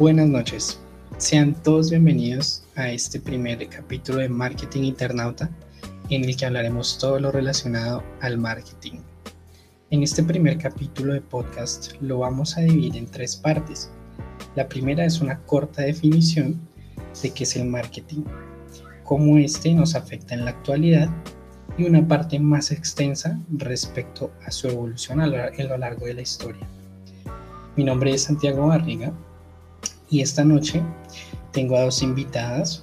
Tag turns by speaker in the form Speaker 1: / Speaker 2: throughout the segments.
Speaker 1: Buenas noches. Sean todos bienvenidos a este primer capítulo de Marketing Internauta en el que hablaremos todo lo relacionado al marketing. En este primer capítulo de podcast lo vamos a dividir en tres partes. La primera es una corta definición de qué es el marketing, cómo este nos afecta en la actualidad y una parte más extensa respecto a su evolución a lo largo de la historia. Mi nombre es Santiago Barriga y esta noche tengo a dos invitadas.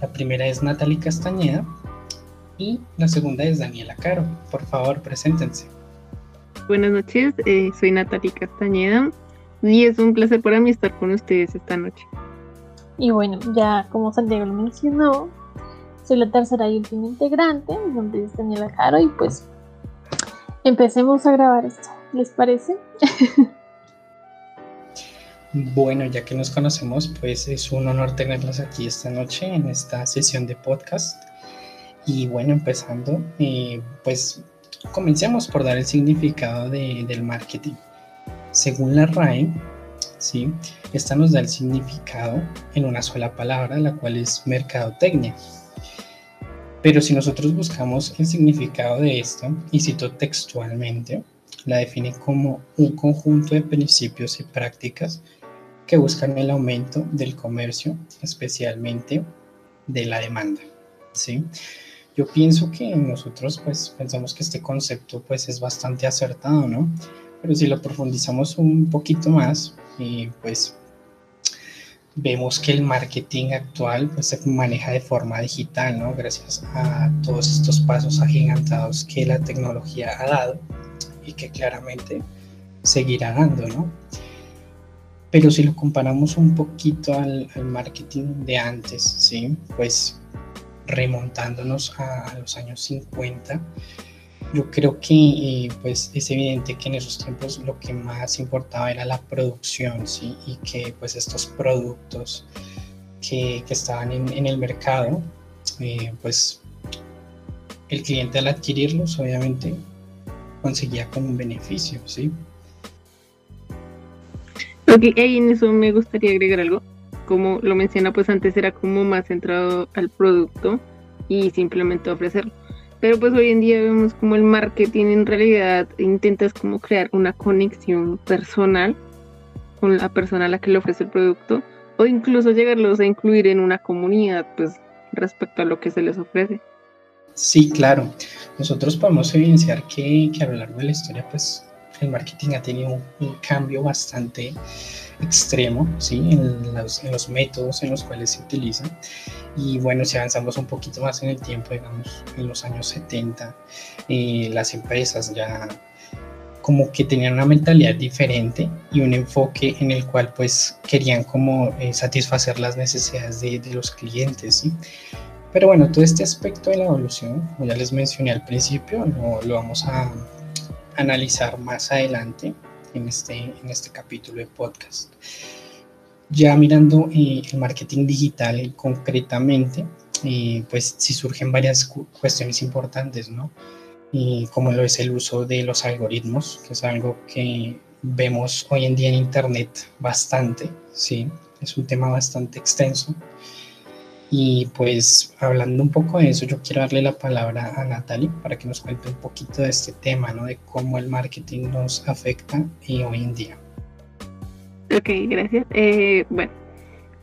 Speaker 1: La primera es Natalie Castañeda y la segunda es Daniela Caro. Por favor, preséntense.
Speaker 2: Buenas noches, eh, soy Natalie Castañeda y es un placer para mí estar con ustedes esta noche.
Speaker 3: Y bueno, ya como Santiago lo mencionó, soy la tercera y última integrante, mi nombre es Daniela Caro y pues empecemos a grabar esto, ¿les parece?
Speaker 1: Bueno, ya que nos conocemos, pues es un honor tenerlos aquí esta noche en esta sesión de podcast. Y bueno, empezando, eh, pues comencemos por dar el significado del marketing. Según la RAE, ¿sí? esta nos da el significado en una sola palabra, la cual es mercadotecnia. Pero si nosotros buscamos el significado de esto, y cito textualmente, la define como un conjunto de principios y prácticas que buscan el aumento del comercio, especialmente de la demanda. ¿sí? Yo pienso que nosotros pues pensamos que este concepto pues es bastante acertado, ¿no? Pero si lo profundizamos un poquito más, y pues vemos que el marketing actual pues se maneja de forma digital, ¿no? Gracias a todos estos pasos agigantados que la tecnología ha dado y que claramente seguirá dando, ¿no? Pero si lo comparamos un poquito al, marketing de antes, ¿sí? Pues remontándonos a, los años 50, yo creo que eh, pues es evidente que en esos tiempos lo que más importaba era la producción, ¿sí? Y que pues estos productos que, estaban en, en, el mercado, eh, pues el cliente al adquirirlos obviamente conseguía como un beneficio, ¿sí?
Speaker 2: Ok, en eso me gustaría agregar algo. Como lo menciona, pues antes era como más centrado al producto y simplemente ofrecerlo. Pero pues hoy en día vemos como el marketing en realidad intentas como crear una conexión personal con la persona a la que le ofrece el producto o incluso llegarlos a incluir en una comunidad pues respecto a lo que se les ofrece.
Speaker 1: Sí, claro. Nosotros podemos evidenciar que, que a lo largo de la historia pues el marketing ha tenido un, cambio bastante extremo ¿sí? En los, métodos en los cuales se utiliza. Y bueno, si avanzamos un poquito más en el tiempo, digamos, en los años 70, eh, las empresas ya como que tenían una mentalidad diferente y un enfoque en el cual pues querían como eh, satisfacer las necesidades de, los clientes. ¿sí? Pero bueno, todo este aspecto de la evolución, como ya les mencioné al principio, lo vamos a, analizar más adelante en este, en este capítulo de podcast. Ya mirando eh, el marketing digital concretamente, eh, pues sí surgen varias cuestiones importantes, ¿no? Y como lo es el uso de los algoritmos, que es algo que vemos hoy en día en Internet bastante, ¿sí? Es un tema bastante extenso. Y pues hablando un poco de eso, yo quiero darle la palabra a Natalie para que nos cuente un poquito de este tema, ¿no? De cómo el marketing nos afecta y hoy en día.
Speaker 2: Ok, gracias. Eh, bueno,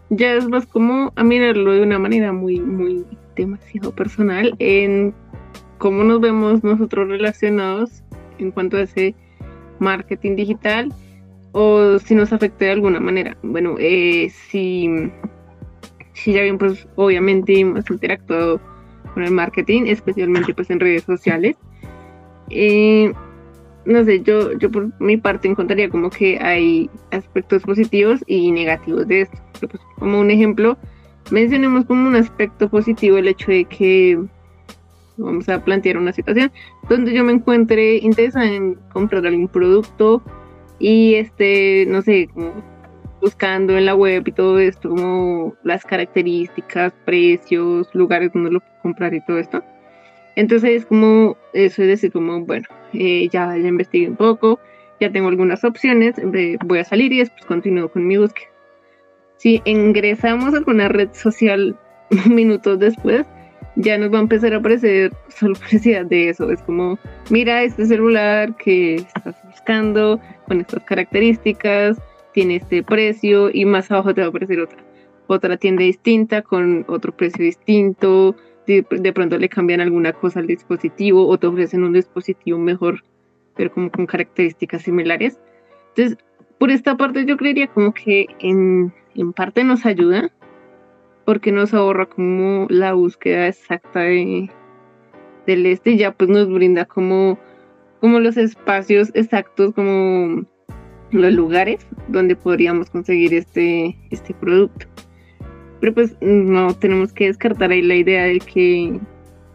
Speaker 2: ya es más como a mirarlo de una manera muy, muy demasiado personal en cómo nos vemos nosotros relacionados en cuanto a ese marketing digital o si nos afecta de alguna manera. Bueno, eh, si si ya bien pues obviamente hemos interactuado con el marketing, especialmente pues en redes sociales. Eh, no sé, yo, yo por mi parte encontraría como que hay aspectos positivos y negativos de esto. Pues, como un ejemplo, mencionemos como un aspecto positivo el hecho de que vamos a plantear una situación donde yo me encuentre interesada en comprar algún producto y este, no sé, como buscando en la web y todo esto, como las características, precios, lugares donde lo comprar y todo esto. Entonces es como, eso es decir, como, bueno, eh, ya, ya investigué un poco, ya tengo algunas opciones, voy a salir y después continúo con mi búsqueda. si ingresamos a alguna red social minutos después, ya nos va a empezar a aparecer solo de eso. Es como, mira este celular que estás buscando con estas características, tiene este precio y más abajo te va a aparecer otra. Otra tienda distinta con otro precio distinto. De, de pronto le cambian alguna cosa al dispositivo o te ofrecen un dispositivo mejor, pero como con características similares. Entonces, por esta parte yo creería como que en, en parte nos ayuda porque nos ahorra como la búsqueda exacta de, del este y ya pues nos brinda como, como los espacios exactos, como los lugares donde podríamos conseguir este, este producto. Pero pues no tenemos que descartar ahí la idea de que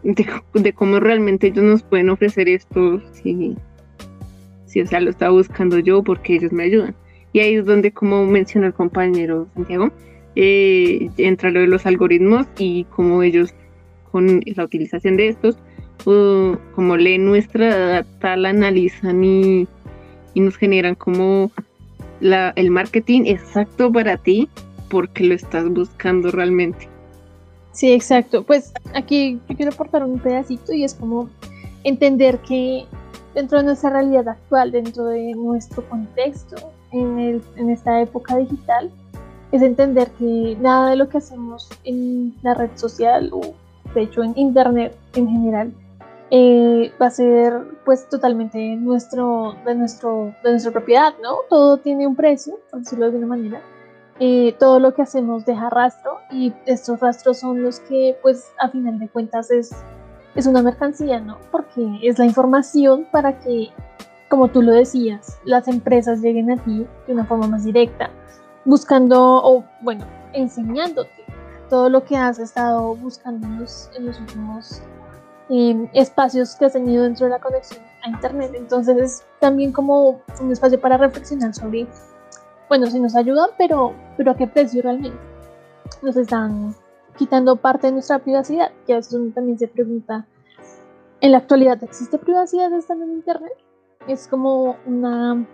Speaker 2: de, cómo realmente ellos nos pueden ofrecer esto si, si o sea lo estaba buscando yo porque ellos me ayudan. Y ahí es donde como menciona el compañero Santiago, eh, entra lo de los algoritmos y cómo ellos con la utilización de estos, como leen nuestra data, la analizan y, nos generan como la, el marketing exacto para ti porque lo estás buscando realmente.
Speaker 3: Sí, exacto. Pues aquí yo quiero aportar un pedacito y es como entender que dentro de nuestra realidad actual, dentro de nuestro contexto, en esta época digital, es entender que nada de lo que hacemos en la red social o de hecho en internet en general eh, va a ser pues totalmente nuestro, de, nuestro, de nuestra propiedad, ¿no? Todo tiene un precio, por decirlo de alguna manera. Eh, todo lo que hacemos deja rastro y estos rastros son los que pues a final de cuentas es, es una mercancía, ¿no? Porque es la información para que, como tú lo decías, las empresas lleguen a ti de una forma más directa buscando o, bueno, enseñándote todo lo que has estado buscando en los, últimos espacios que has tenido dentro de la conexión a Internet. Entonces es también como un espacio para reflexionar sobre, bueno, si nos ayudan, pero, pero a qué precio realmente nos están quitando parte de nuestra privacidad. Que a veces también se pregunta, ¿en la actualidad existe privacidad estando en Internet? Es como una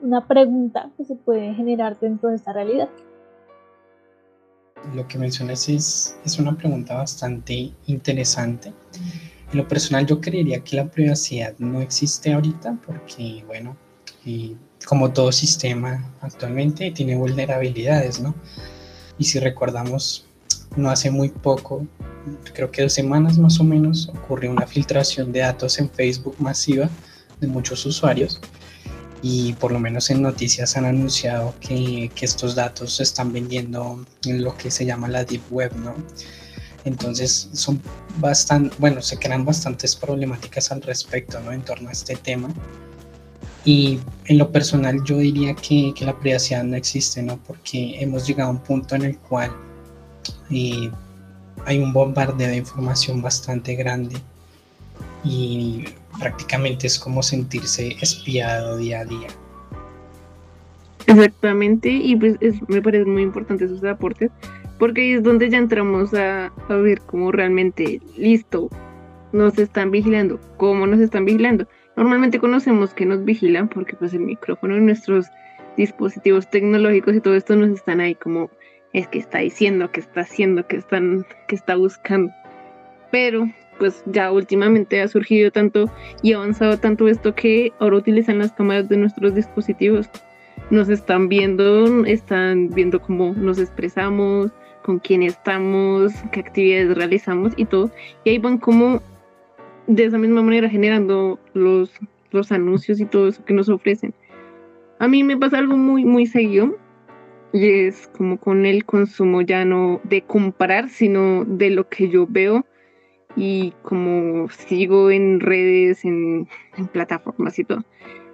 Speaker 3: una pregunta que se puede generar dentro de esta realidad.
Speaker 1: Lo que mencionas es, es una pregunta bastante interesante. En lo personal yo creería que la privacidad no existe ahorita porque, bueno, como todo sistema actualmente tiene vulnerabilidades, ¿no? Y si recordamos, no hace muy poco, creo que dos semanas más o menos, ocurrió una filtración de datos en Facebook masiva de muchos usuarios y por lo menos en noticias han anunciado que, que, estos datos se están vendiendo en lo que se llama la Deep Web, ¿no? Entonces son bastante, bueno, se crean bastantes problemáticas al respecto, ¿no? En torno a este tema. Y en lo personal yo diría que, que la privacidad no existe, ¿no? Porque hemos llegado a un punto en el cual eh, hay un bombardeo de información bastante grande y prácticamente es como sentirse espiado día a día.
Speaker 2: Exactamente, y pues me parece muy importante esos aportes, porque es donde ya entramos a, a ver cómo realmente, listo, nos están vigilando, cómo nos están vigilando. Normalmente conocemos que nos vigilan porque pues el micrófono y nuestros dispositivos tecnológicos y todo esto nos están ahí como es que está diciendo, que está haciendo, que están, que está buscando. Pero pues ya últimamente ha surgido tanto y ha avanzado tanto esto que ahora utilizan las cámaras de nuestros dispositivos. Nos están viendo, están viendo cómo nos expresamos, con quién estamos, qué actividades realizamos y todo. Y ahí van como de esa misma manera generando los, los anuncios y todo eso que nos ofrecen. A mí me pasa algo muy, muy seguido y es como con el consumo ya no de comparar, sino de lo que yo veo y como sigo en redes, en, plataformas y todo.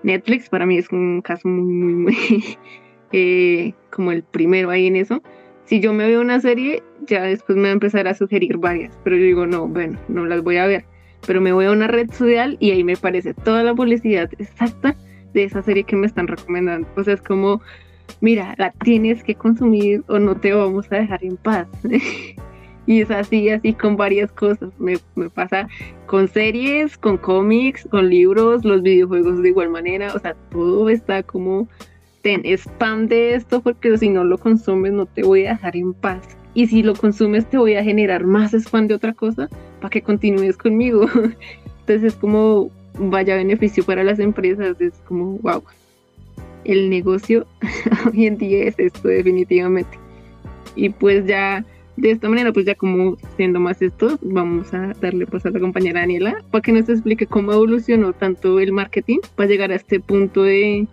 Speaker 2: Netflix para mí es un caso muy, muy, muy eh, como el primero ahí en eso. Si yo me veo una serie, ya después me va a empezar a sugerir varias, pero yo digo, no, bueno, no las voy a ver. Pero me voy a una red social y ahí me parece toda la publicidad exacta de esa serie que me están recomendando. O sea, es como, mira, la tienes que consumir o no te vamos a dejar en paz. Y es así, así con varias cosas. Me, pasa con series, con cómics, con libros, los videojuegos de igual manera. O sea, todo está como ten spam de esto porque si no lo consumes no te voy a dejar en paz. Y si lo consumes te voy a generar más spam de otra cosa para que continúes conmigo. Entonces es como vaya beneficio para las empresas, es como wow. El negocio hoy en día es esto definitivamente. Y pues ya de esta manera, pues ya como siendo más esto, vamos a darle pues a la compañera Daniela para que nos explique cómo evolucionó tanto el marketing para llegar a este punto de,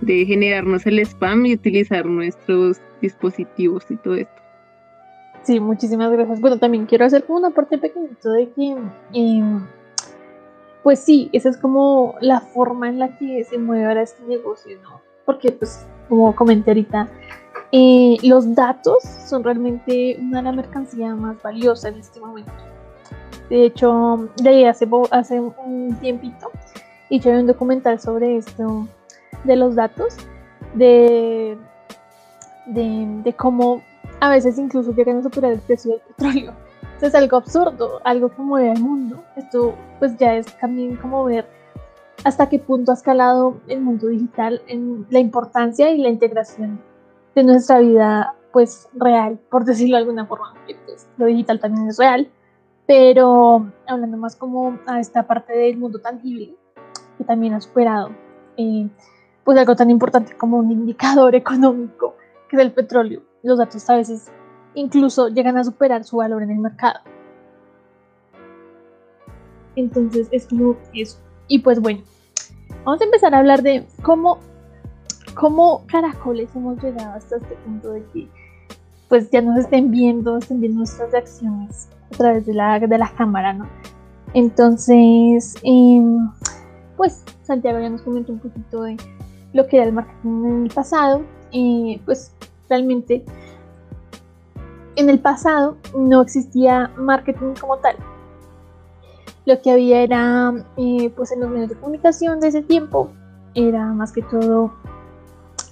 Speaker 2: de generarnos el spam y utilizar nuestros dispositivos y todo esto.
Speaker 3: Sí, muchísimas gracias. Bueno, también quiero hacer como una parte pequeñita de que, em, pues sí, esa es como la forma en la que se mueve ahora este negocio, ¿no? Porque, pues, como comenté ahorita, eh, los datos son realmente una de las mercancías más valiosas en este momento. De hecho, de hace, un tiempito hice un documental sobre esto de los datos, de, cómo a veces incluso llegan a superar el precio del petróleo. es algo absurdo, algo que mueve al mundo. Esto pues ya es también como ver hasta qué punto ha escalado el mundo digital en la importancia y la integración de nuestra vida pues real, por decirlo de alguna forma, pues, lo digital también es real, pero hablando más como a esta parte del mundo tangible, que también ha superado eh, pues algo tan importante como un indicador económico, que es el petróleo. Los datos a veces incluso llegan a superar su valor en el mercado. Entonces es como eso. Y pues bueno, vamos a empezar a hablar de cómo cómo caracoles hemos llegado hasta este punto de que pues ya nos estén viendo, estén viendo nuestras reacciones a través de la, de la cámara, ¿no? Entonces, em, pues Santiago ya nos comentó un poquito de lo que era el marketing en el pasado, y pues realmente en el pasado no existía marketing como tal. Lo que había era, eh, pues en los medios de comunicación de ese tiempo, era más que todo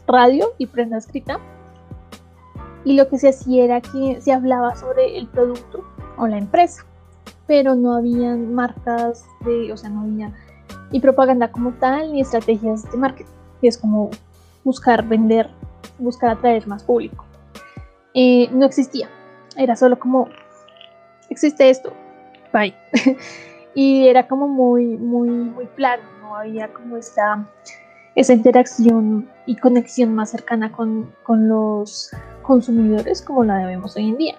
Speaker 3: radio y prensa escrita. Y lo que se hacía era que se hablaba sobre el producto o la empresa, pero no había marcas de, o sea, no había ni propaganda como tal, ni estrategias de marketing, es como buscar vender, buscar atraer más público. Eh, no existía, era solo como, existe esto, bye. y era como muy, muy, muy plano, no había como esta esa interacción y conexión más cercana con, los consumidores como la vemos hoy en día.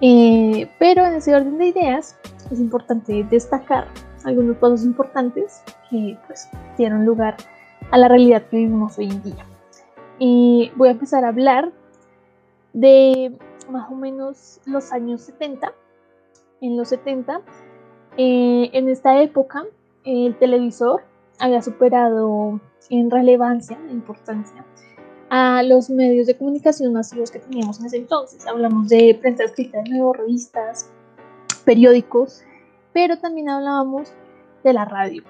Speaker 3: Eh, pero en ese orden de ideas es importante destacar algunos pasos importantes que pues dieron lugar a la realidad que vivimos hoy en día. Y voy a empezar a hablar de más o menos los años 70. En los 70, eh, en esta época, el televisor había superado en relevancia, en importancia, a los medios de comunicación masivos que teníamos en ese entonces. Hablamos de prensa escrita de nuevo, revistas, periódicos, pero también hablábamos de la radio.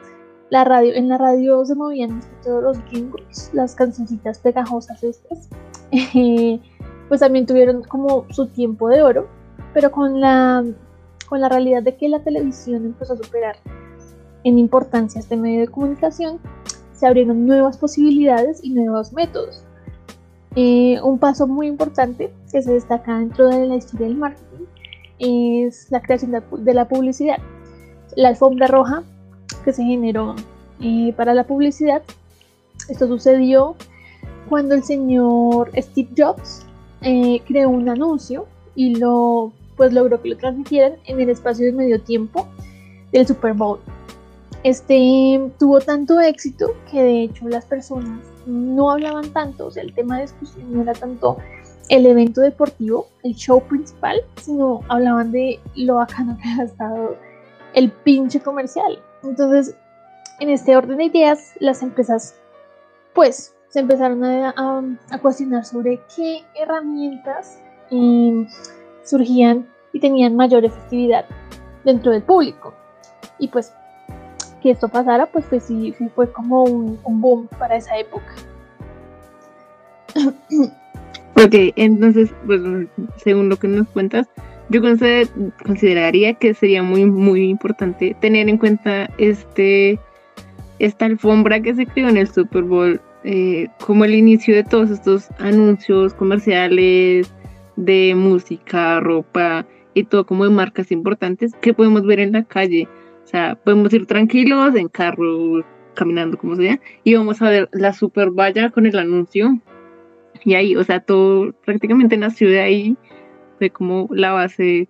Speaker 3: La radio, en la radio se movían todos los jingles, las cancioncitas pegajosas estas, pues también tuvieron como su tiempo de oro, pero con la, con la realidad de que la televisión empezó a superar en importancia este medio de comunicación, se abrieron nuevas posibilidades y nuevos métodos. Eh, un paso muy importante que se destaca dentro de la historia del marketing es la creación de la publicidad. La alfombra roja que se generó eh, para la publicidad. Esto sucedió cuando el señor Steve Jobs eh, creó un anuncio y lo pues logró que lo transmitieran en el espacio de medio tiempo del Super Bowl. Este tuvo tanto éxito que de hecho las personas no hablaban tanto, o sea, el tema de discusión no era tanto el evento deportivo, el show principal, sino hablaban de lo bacano que ha estado el pinche comercial. Entonces, en este orden de ideas, las empresas, pues, se empezaron a, cuestionar sobre qué herramientas em, surgían y tenían mayor efectividad dentro del público. Y pues que esto pasara, pues, pues sí, sí fue como un, boom para esa época.
Speaker 2: Ok, entonces, pues según lo que nos cuentas, yo consideraría que sería muy, muy importante tener en cuenta este esta alfombra que se creó en el Super Bowl eh, como el inicio de todos estos anuncios comerciales de música, ropa y todo como de marcas importantes que podemos ver en la calle. O sea, podemos ir tranquilos en carro, caminando como sea, y vamos a ver la super valla con el anuncio. Y ahí, o sea, todo prácticamente nació de ahí, fue como la base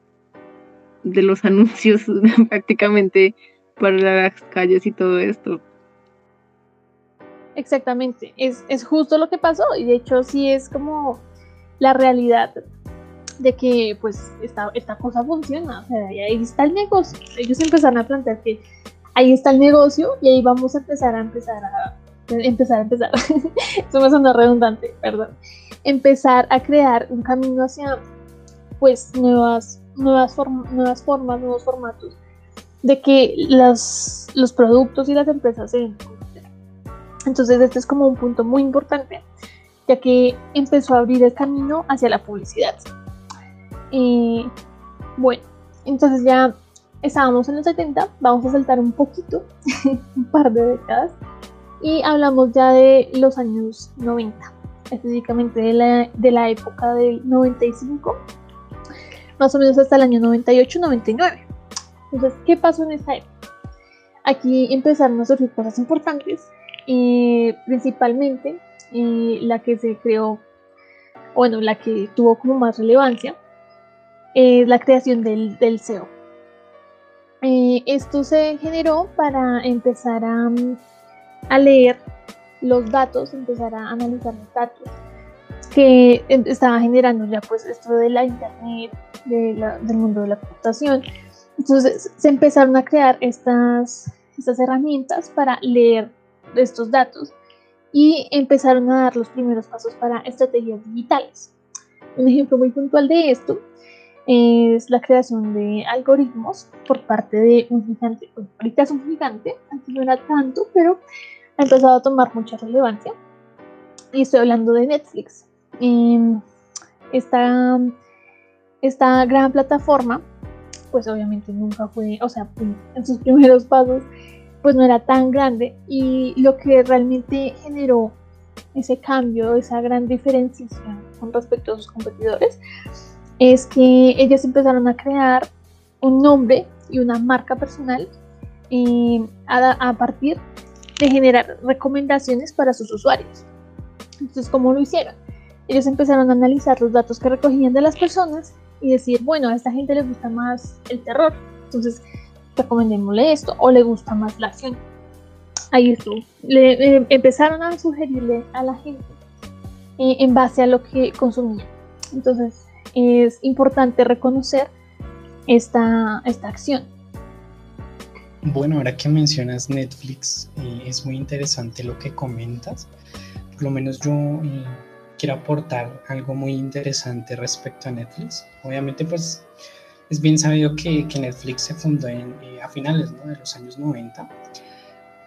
Speaker 2: de los anuncios prácticamente para las calles y todo esto.
Speaker 3: Exactamente, es, es justo lo que pasó y de hecho sí es como la realidad de que pues esta, esta cosa funciona, o sea, ahí está el negocio. Ellos empezaron a plantear que ahí está el negocio y ahí vamos a empezar a empezar a empezar a empezar. Eso me suena redundante, perdón. Empezar a crear un camino hacia pues nuevas nuevas, nuevas formas, nuevos formatos de que los, los productos y las empresas se den Entonces este es como un punto muy importante, ya que empezó a abrir el camino hacia la publicidad. Y bueno, entonces ya estábamos en los 70, vamos a saltar un poquito, un par de décadas, y hablamos ya de los años 90, específicamente de la, de la época del 95 más o menos hasta el año 98-99. Entonces, ¿qué pasó en esa época? Aquí empezaron a surgir cosas importantes, y principalmente la que se creó, bueno, la que tuvo como más relevancia, es la creación del, del SEO. Eh, esto se generó para empezar a, a leer los datos, empezar a analizar los datos que estaba generando ya pues esto de la internet, del mundo de la computación. Entonces se empezaron a crear estas, estas herramientas para leer estos datos y empezaron a dar los primeros pasos para estrategias digitales. Un ejemplo muy puntual de esto es la creación de algoritmos por parte de un gigante. ahorita es un gigante, antes no era tanto, pero ha empezado a tomar mucha relevancia. Y estoy hablando de Netflix. Em, esta, esta gran plataforma, pues obviamente nunca fue, o sea, en sus primeros pasos, pues no era tan grande y lo que realmente generó ese cambio, esa gran diferenciación con respecto a sus competidores, es que ellos empezaron a crear un nombre y una marca personal em, a, a, partir de generar recomendaciones para sus usuarios. Entonces, ¿cómo lo hicieron? ellos empezaron a analizar los datos que recogían de las personas y decir, bueno, a esta gente le gusta más el terror, entonces recomendémosle esto, o le gusta más la acción. Ahí estuvo. Le, eh, empezaron a sugerirle a la gente eh, en base a lo que consumía. Entonces es importante reconocer esta, esta acción.
Speaker 1: Bueno, ahora que mencionas Netflix, eh, es muy interesante lo que comentas. Por lo menos yo quiero aportar algo muy interesante respecto a Netflix. Obviamente, pues es bien sabido que, que Netflix se fundó en, eh, a finales de los años 90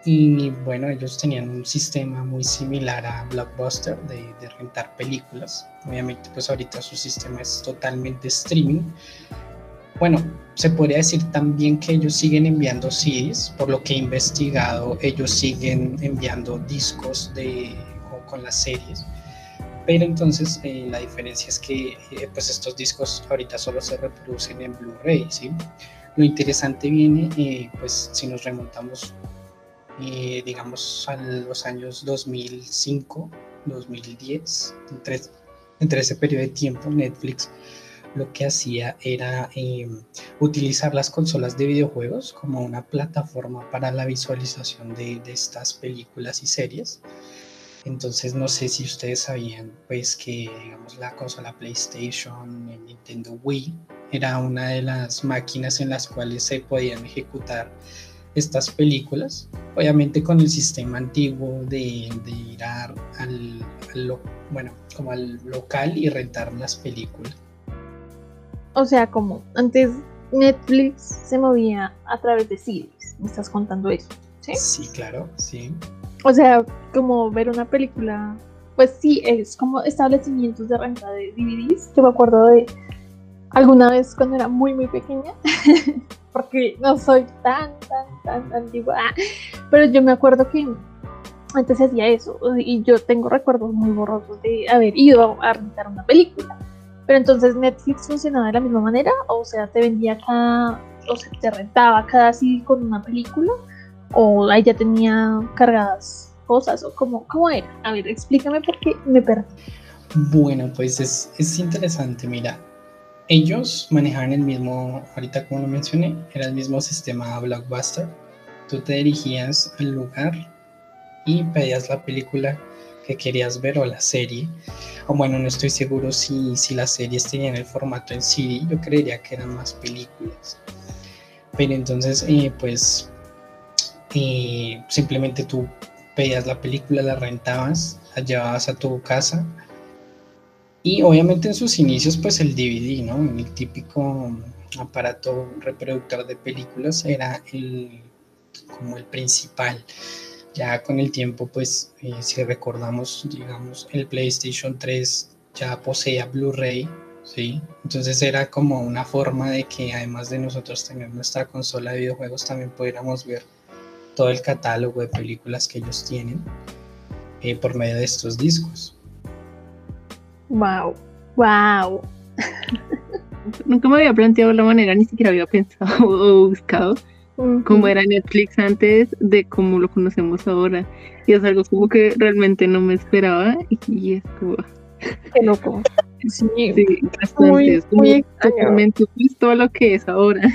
Speaker 1: y bueno, ellos tenían un sistema muy similar a Blockbuster de, de, rentar películas. Obviamente, pues ahorita su sistema es totalmente streaming. Bueno, se podría decir también que ellos siguen enviando CDs, por lo que he investigado, ellos siguen enviando discos de, con las series pero entonces eh, la diferencia es que eh, pues estos discos ahorita solo se reproducen en Blu-ray, ¿sí? Lo interesante viene, eh, pues si nos remontamos, digamos, a los años 2005, 2010, entre, ese periodo de tiempo, Netflix lo que hacía era utilizar las consolas de videojuegos como una plataforma para la visualización de, estas películas y series. Entonces no sé si ustedes sabían pues que digamos la consola PlayStation, Nintendo Wii era una de las máquinas en las cuales se podían ejecutar estas películas, obviamente con el sistema antiguo de, ir al, bueno, como al local y rentar las películas.
Speaker 3: O sea, como antes Netflix se movía a través de CDs, me estás contando eso, ¿sí?
Speaker 1: Sí, claro, sí.
Speaker 3: O sea, como ver una película, pues sí, es como establecimientos de renta de DVDs. Yo me acuerdo de alguna vez cuando era muy, muy pequeña, porque no soy tan, tan, tan antigua, pero yo me acuerdo que antes hacía eso y yo tengo recuerdos muy borrosos de haber ido a rentar una película. Pero entonces Netflix funcionaba de la misma manera, o sea, te vendía cada, o sea, te rentaba cada así con una película, o ahí ya tenía cargadas cosas, o cómo, cómo era. A ver, explícame porque me perdí.
Speaker 1: Bueno, pues es, es interesante, mira. Ellos manejaban el mismo, ahorita como lo mencioné, era el mismo sistema Blockbuster. Tú te dirigías al lugar y pedías la película que querías ver o la serie. O bueno, no estoy seguro si, si las series tenían el formato en CD, yo creería que eran más películas. Pero entonces, eh, pues, eh, simplemente tú pedías la película, la rentabas, la llevabas a tu casa. Y obviamente en sus inicios, pues el DVD, ¿no? El típico aparato reproductor de películas era el, como el principal ya con el tiempo, pues eh, si recordamos, digamos, el PlayStation 3 ya poseía Blu-ray, ¿sí? Entonces era como una forma de que además de nosotros tener nuestra consola de videojuegos, también pudiéramos ver todo el catálogo de películas que ellos tienen eh, por medio de estos discos.
Speaker 3: Wow, wow.
Speaker 2: Nunca me había planteado la manera, ni siquiera había pensado o buscado como era Netflix antes de cómo lo conocemos ahora. Y es algo como que realmente no me esperaba y estuvo.
Speaker 3: Qué loco.
Speaker 2: Sí, bastante. Muy, es como muy totalmente opuesto a lo que es ahora.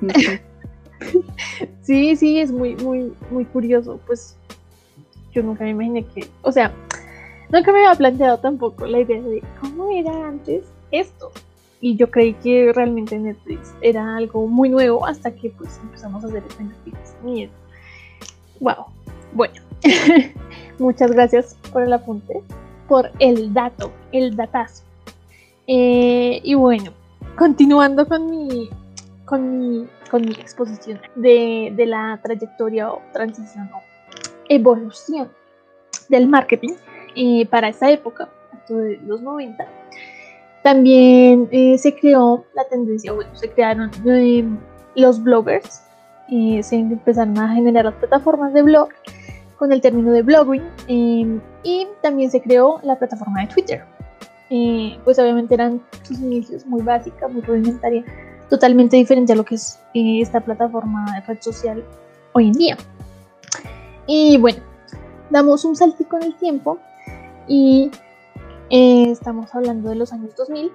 Speaker 3: sí, sí, es muy, muy, muy curioso. Pues yo nunca me imaginé que, o sea, nunca me había planteado tampoco la idea de cómo era antes esto y yo creí que realmente Netflix era algo muy nuevo hasta que pues empezamos a hacer el Netflix. Miedo. Wow. Bueno, muchas gracias por el apunte, por el dato, el datazo. Eh, y bueno, continuando con mi, con mi, con mi exposición de, de la trayectoria o transición o evolución del marketing eh, para esa época, de los 90 también eh, se creó la tendencia, bueno, se crearon eh, los bloggers, eh, se empezaron a generar las plataformas de blog con el término de blogging y también se creó la plataforma de Twitter. pues obviamente eran sus inicios muy básicas, muy rudimentaria, totalmente diferente a lo que es esta plataforma de red social hoy en día. Y bueno, damos un saltico en el tiempo y eh, estamos hablando de los años 2000,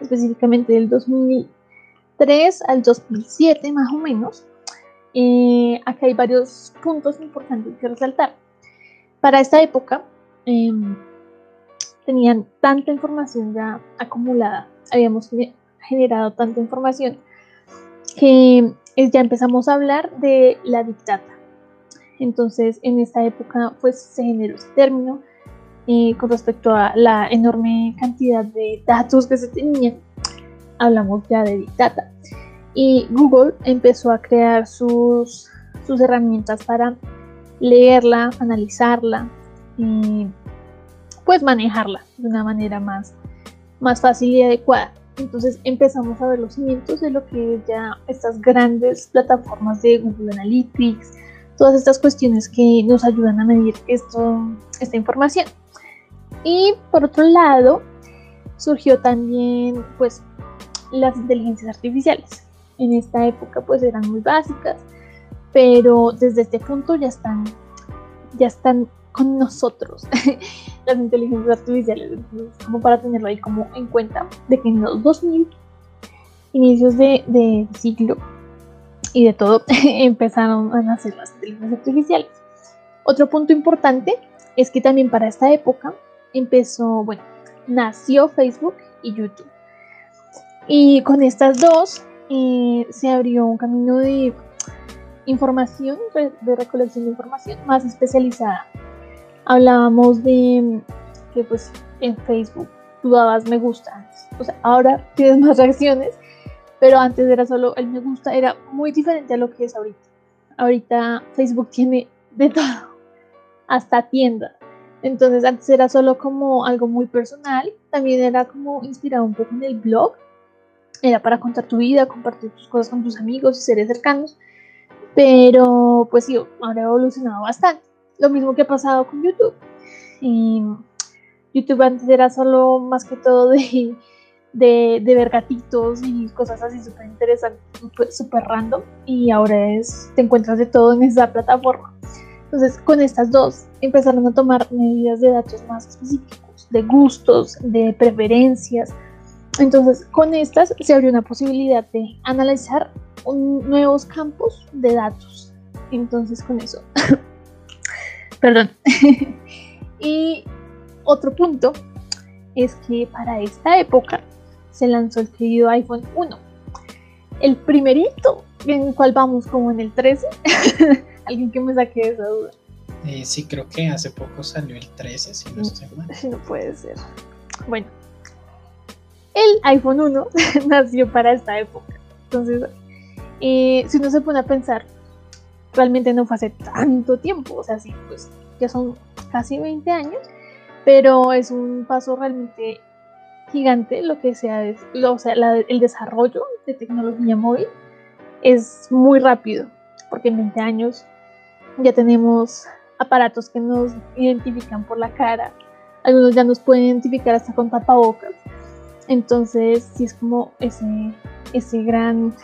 Speaker 3: específicamente del 2003 al 2007 más o menos. Eh, acá hay varios puntos importantes que resaltar. Para esta época em, tenían tanta información ya acumulada, habíamos generado tanta información que ya empezamos a hablar de la dictata. Entonces, en esta época, pues se generó ese término con respecto a la enorme cantidad de datos que se tenían, hablamos ya de Big Data. Y Google empezó a crear sus, sus herramientas para leerla, analizarla y pues manejarla de una manera más, más fácil y adecuada. Entonces empezamos a ver los cimientos de lo que ya estas grandes plataformas de Google Analytics, todas estas cuestiones que nos ayudan a medir esto, esta información. Y por otro lado, surgió también pues las inteligencias artificiales. En esta época pues eran muy básicas, pero desde este punto ya están, ya están con nosotros las inteligencias artificiales, como para tenerlo ahí como en cuenta, de que en los 2000, inicios de, de siglo y de todo, empezaron a nacer las inteligencias artificiales. Otro punto importante es que también para esta época empezó, bueno, nació Facebook y YouTube. Y con estas dos eh, se abrió un camino de información, de recolección de información más especializada. Hablábamos de que pues en Facebook tú dabas me gusta, o sea, ahora tienes más reacciones, pero antes era solo el me gusta, era muy diferente a lo que es ahorita. Ahorita Facebook tiene de todo, hasta tiendas. Entonces antes era solo como algo muy personal, también era como inspirado un poco en el blog, era para contar tu vida, compartir tus cosas con tus amigos y seres cercanos, pero pues sí, ahora ha evolucionado bastante. lo mismo que ha pasado con YouTube. YouTube antes era solo más que todo de, de, de ver gatitos y cosas así súper interesantes, súper random. Y ahora es, te encuentras de todo en esa plataforma. Entonces, con estas dos empezaron a tomar medidas de datos más específicos, de gustos, de preferencias. Entonces, con estas se abrió una posibilidad de analizar nuevos campos de datos. Entonces, con eso, perdón. y otro punto es que para esta época se lanzó el querido iPhone 1. El primerito en el cual vamos como en el 13. Alguien que me saque esa duda.
Speaker 1: Eh, sí, creo que hace poco salió el 13, si no estoy mal.
Speaker 3: No puede ser. Bueno, el iPhone 1 nació para esta época. Entonces, eh, si uno se pone a pensar, realmente no fue hace tanto tiempo. O sea, sí, pues ya son casi 20 años pero es un paso realmente gigante lo que sea, o sea el desarrollo de tecnología móvil es muy rápido, porque en 20 años ya tenemos aparatos que nos identifican por la cara, algunos ya nos pueden identificar hasta con tapabocas, entonces sí es como ese, ese gran,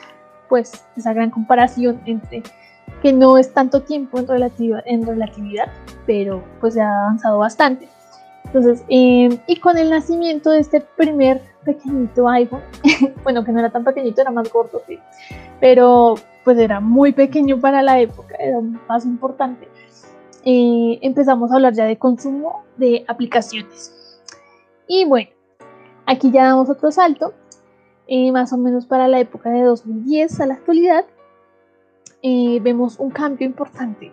Speaker 3: pues esa gran comparación entre que no es tanto tiempo en, relativa, en relatividad, pero pues ya ha avanzado bastante. Entonces, em, y con el nacimiento de este primer pequeñito iPhone, bueno, que no era tan pequeñito, era más gordo, sí, pero pues era muy pequeño para la época, era paso importante. Eh, empezamos a hablar ya de consumo de aplicaciones. Y bueno, aquí ya damos otro salto, eh, más o menos para la época de 2010 a la actualidad, eh, vemos un cambio importante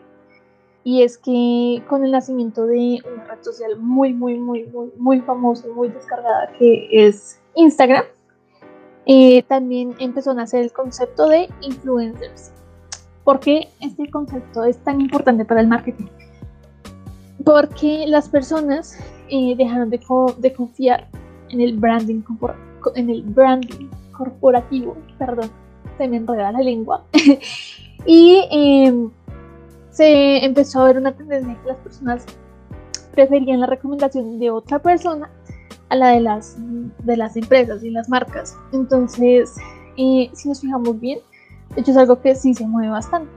Speaker 3: y es que con el nacimiento de una red social muy, muy, muy, muy, muy famosa, muy descargada, que es Instagram, eh, también empezó a nacer el concepto de influencers. ¿Por qué este concepto es tan importante para el marketing? Porque las personas eh, dejaron de, confiar en el branding corporativo, perdón, se me enreda la lengua, y eh, se empezó a ver una tendencia que las personas preferían la recomendación de otra persona a la de las, de las empresas y las marcas. Entonces, si nos fijamos bien, de hecho es algo que sí se mueve bastante.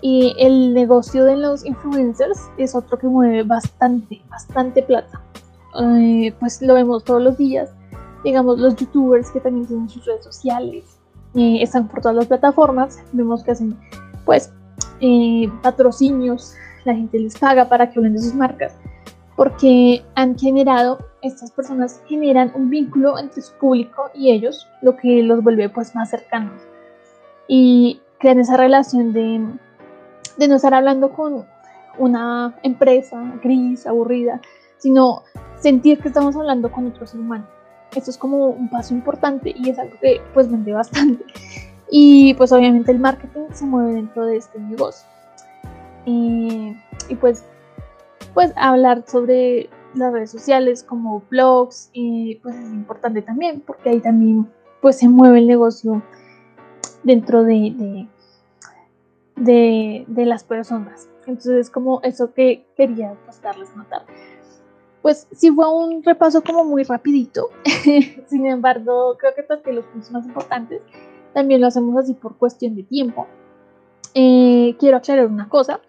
Speaker 3: Y el negocio de los influencers es otro que mueve bastante, bastante plata. Eh, pues lo vemos todos los días. Digamos, los youtubers que también tienen sus redes sociales, eh, están por todas las plataformas. Vemos que hacen, pues, eh, patrocinios, la gente les paga para que hablen de sus marcas, porque han generado, estas personas generan un vínculo entre su público y ellos, lo que los vuelve pues más cercanos. Y crean esa relación de, de no estar hablando con una empresa gris, aburrida, sino sentir que estamos hablando con otro ser humano. Esto es como un paso importante y es algo que pues vende bastante. Y pues obviamente el marketing se mueve dentro de este negocio. Y, pues, pues hablar sobre las redes sociales como blogs y pues es importante también porque ahí también pues se mueve el negocio dentro de, de, de, las personas. Entonces es como eso que quería pues, darles notar. Pues sí fue un repaso como muy rapidito, sin embargo creo que toqué los puntos más importantes también lo hacemos así por cuestión de tiempo. Eh, quiero aclarar una cosa,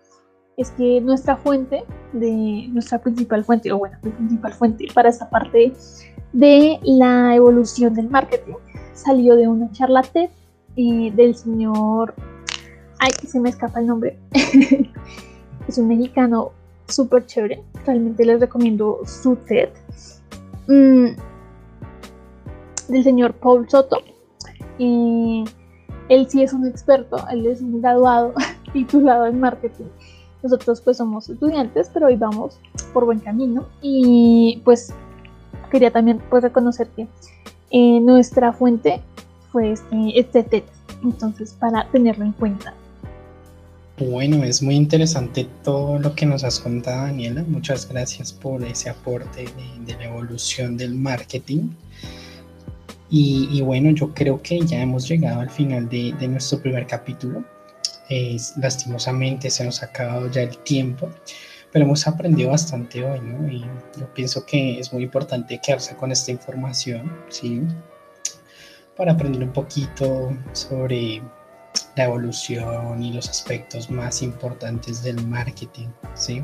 Speaker 3: es que nuestra fuente, de nuestra principal fuente, o bueno, principal fuente para esta parte de la evolución del marketing, salió de una charla TED eh, del señor, ay, se me escapa el nombre, es un mexicano súper chévere, realmente les recomiendo su TED, mm, del señor Paul Soto, y él sí es un experto, él es un graduado titulado en marketing. Nosotros pues somos estudiantes, pero hoy vamos por buen camino y pues quería también pues reconocer que eh, nuestra fuente fue este, este TED, entonces para tenerlo en cuenta.
Speaker 1: Bueno, es muy interesante todo lo que nos has contado, Daniela. Muchas gracias por ese aporte de la evolución del marketing. Y, bueno, yo creo que ya hemos llegado al final de, nuestro primer capítulo. Lastimosamente se nos ha acabado ya el tiempo, pero hemos aprendido bastante hoy, ¿no? Y yo pienso que es muy importante quedarse con esta información, ¿sí? Para aprender un poquito sobre la evolución y los aspectos más importantes del marketing, ¿sí?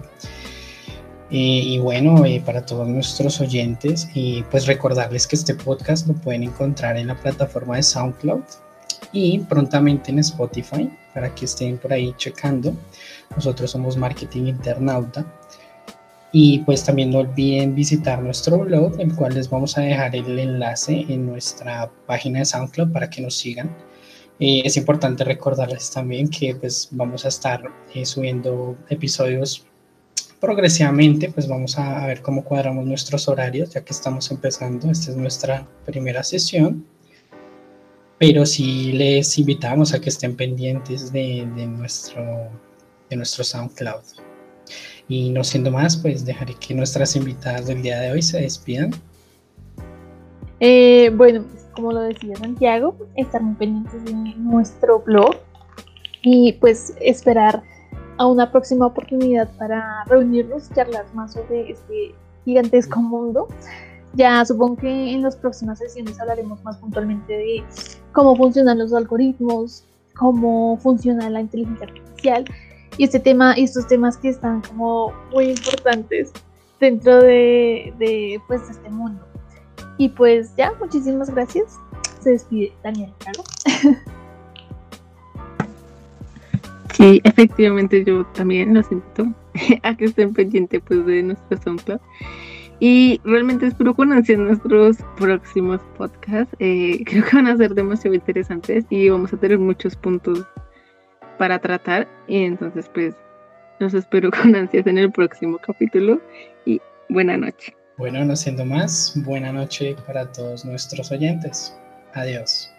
Speaker 1: y bueno, eh, para todos nuestros oyentes, y pues recordarles que este podcast lo pueden encontrar en la plataforma de SoundCloud y prontamente en Spotify para que estén por ahí checando. Nosotros somos Marketing Internauta. Y pues también no olviden visitar nuestro blog, el cual les vamos a dejar el enlace en nuestra página de SoundCloud para que nos sigan. Eh, es importante recordarles también que pues vamos a estar eh, subiendo episodios progresivamente, pues vamos a ver cómo cuadramos nuestros horarios, ya que estamos empezando, esta es nuestra primera sesión, pero sí les invitamos a que estén pendientes de, nuestro, de nuestro SoundCloud. Y no siendo más, pues dejaré que nuestras invitadas del día de hoy se despidan.
Speaker 3: Eh, bueno, como lo decía Santiago, estar muy pendientes de nuestro blog y pues esperar a una próxima oportunidad para reunirnos y charlar más sobre este gigantesco mundo. Ya supongo que en las próximas sesiones hablaremos más puntualmente de cómo funcionan los algoritmos, cómo funciona la inteligencia artificial y este tema y estos temas que están como muy importantes dentro de, pues este mundo. Y pues ya, muchísimas gracias. Se despide Daniel, claro.
Speaker 2: Sí, efectivamente yo también los invito a que estén pendientes pues, de nuestro SoundCloud. Y realmente espero con ansias nuestros próximos podcasts. Eh, creo que van a ser demasiado interesantes y vamos a tener muchos puntos para tratar. Y entonces pues los espero con ansias en el próximo capítulo y buena noche.
Speaker 1: Bueno, no siendo más, buena noche para todos nuestros oyentes. Adiós.